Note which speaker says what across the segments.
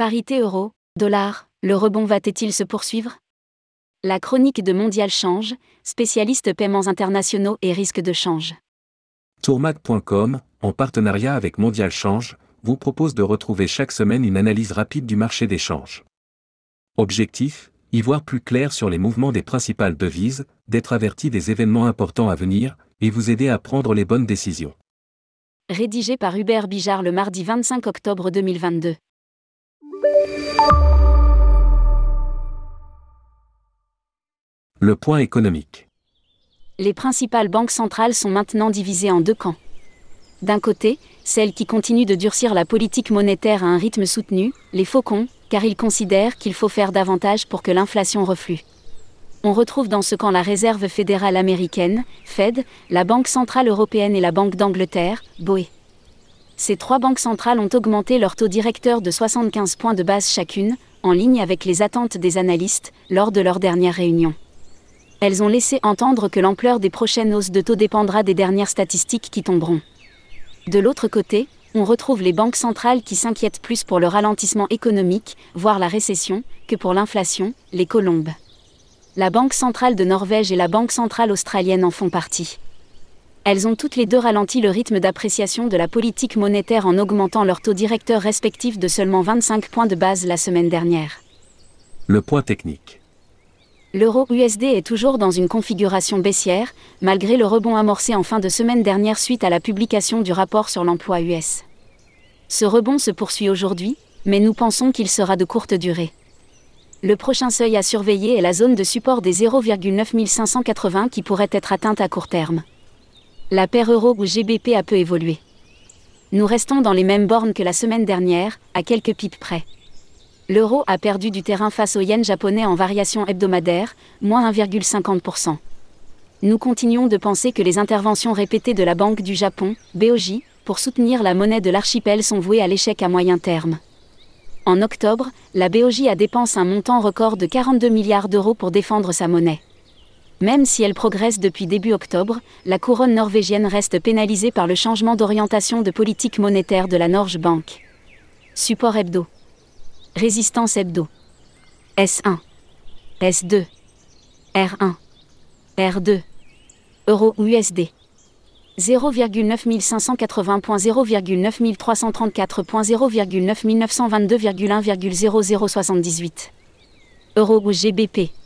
Speaker 1: Parité euro, dollar, le rebond va-t-il se poursuivre? La chronique de Mondial Change, spécialiste paiements internationaux et risques de change.
Speaker 2: Tourmac.com, en partenariat avec Mondial Change, vous propose de retrouver chaque semaine une analyse rapide du marché des changes. Objectif y voir plus clair sur les mouvements des principales devises, d'être averti des événements importants à venir, et vous aider à prendre les bonnes décisions.
Speaker 1: Rédigé par Hubert Bijard le mardi 25 octobre 2022.
Speaker 2: Le point économique.
Speaker 1: Les principales banques centrales sont maintenant divisées en deux camps. D'un côté, celles qui continuent de durcir la politique monétaire à un rythme soutenu, les faucons, car ils considèrent qu'il faut faire davantage pour que l'inflation reflue. On retrouve dans ce camp la Réserve fédérale américaine, Fed, la Banque centrale européenne et la Banque d'Angleterre, BOE. Ces trois banques centrales ont augmenté leur taux directeur de 75 points de base chacune, en ligne avec les attentes des analystes, lors de leur dernière réunion. Elles ont laissé entendre que l'ampleur des prochaines hausses de taux dépendra des dernières statistiques qui tomberont. De l'autre côté, on retrouve les banques centrales qui s'inquiètent plus pour le ralentissement économique, voire la récession, que pour l'inflation, les colombes. La Banque centrale de Norvège et la Banque centrale australienne en font partie. Elles ont toutes les deux ralenti le rythme d'appréciation de la politique monétaire en augmentant leurs taux directeurs respectifs de seulement 25 points de base la semaine dernière.
Speaker 2: Le point technique.
Speaker 1: L'euro USD est toujours dans une configuration baissière, malgré le rebond amorcé en fin de semaine dernière suite à la publication du rapport sur l'emploi US. Ce rebond se poursuit aujourd'hui, mais nous pensons qu'il sera de courte durée. Le prochain seuil à surveiller est la zone de support des 0,9580 qui pourrait être atteinte à court terme la paire euro ou GBP a peu évolué. Nous restons dans les mêmes bornes que la semaine dernière, à quelques pipes près. L'euro a perdu du terrain face au yen japonais en variation hebdomadaire, moins 1,50%. Nous continuons de penser que les interventions répétées de la Banque du Japon, BOJ, pour soutenir la monnaie de l'archipel sont vouées à l'échec à moyen terme. En octobre, la BOJ a dépensé un montant record de 42 milliards d'euros pour défendre sa monnaie. Même si elle progresse depuis début octobre, la couronne norvégienne reste pénalisée par le changement d'orientation de politique monétaire de la Norge Bank. Support hebdo. Résistance hebdo. S1. S2. R1. R2. Euro USD. 0,9334.0,9922,1,0078. Euro GBP.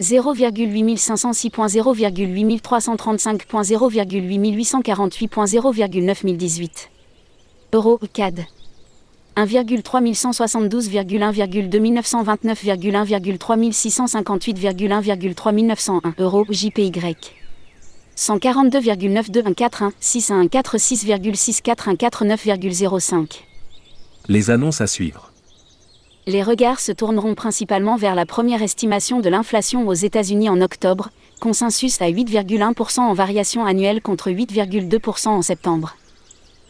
Speaker 1: 0,86.0,8335.0,8848.0,9018. Euro CAD 1,3629,1,2929,1,3658,1,3901 Euro JPY 142,921416146,64149,05
Speaker 2: Les annonces à suivre
Speaker 1: les regards se tourneront principalement vers la première estimation de l'inflation aux États-Unis en octobre, consensus à 8,1% en variation annuelle contre 8,2% en septembre.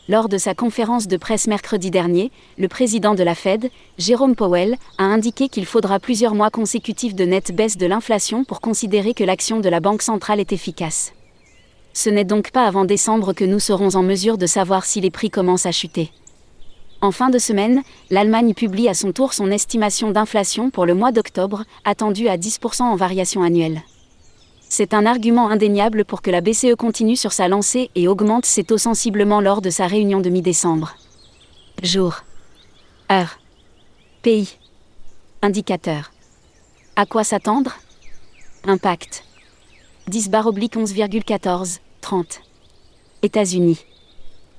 Speaker 1: Lors de sa conférence de presse mercredi dernier, le président de la Fed, Jérôme Powell, a indiqué qu'il faudra plusieurs mois consécutifs de nette baisse de l'inflation pour considérer que l'action de la Banque centrale est efficace. Ce n'est donc pas avant décembre que nous serons en mesure de savoir si les prix commencent à chuter. En fin de semaine, l'Allemagne publie à son tour son estimation d'inflation pour le mois d'octobre, attendue à 10% en variation annuelle. C'est un argument indéniable pour que la BCE continue sur sa lancée et augmente ses taux sensiblement lors de sa réunion de mi-décembre. Jour. Heure. Pays. Indicateur. À quoi s'attendre? Impact. 10 bar oblique 11,14, 30. États-Unis.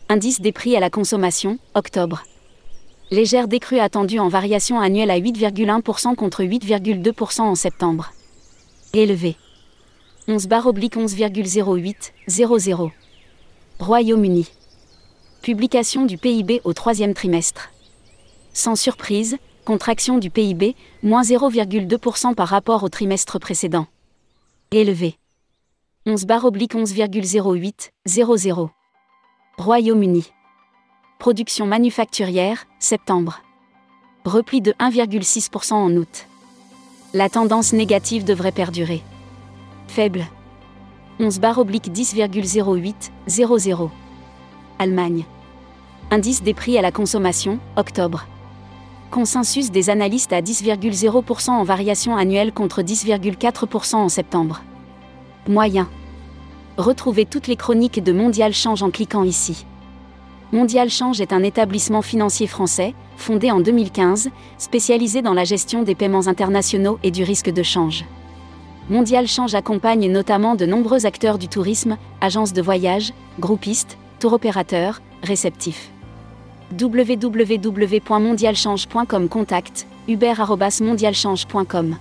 Speaker 1: Indice des prix à la consommation, octobre. Légère décrue attendue en variation annuelle à 8,1% contre 8,2% en septembre. Élevé. 11 bar oblique 11,08, 00. Royaume-Uni. Publication du PIB au troisième trimestre. Sans surprise, contraction du PIB, moins 0,2% par rapport au trimestre précédent. Élevé. 11 bar oblique 11,08, 00. Royaume-Uni. Production manufacturière, septembre. Repli de 1,6% en août. La tendance négative devrait perdurer. Faible. 11 bar oblique 10,08, 00. Allemagne. Indice des prix à la consommation, octobre. Consensus des analystes à 10,0% en variation annuelle contre 10,4% en septembre. Moyen. Retrouvez toutes les chroniques de Mondial Change en cliquant ici. Mondial Change est un établissement financier français, fondé en 2015, spécialisé dans la gestion des paiements internationaux et du risque de change. Mondial Change accompagne notamment de nombreux acteurs du tourisme, agences de voyage, groupistes, tour opérateurs, réceptifs www.mondialchange.com Contact, uber.mondialchange.com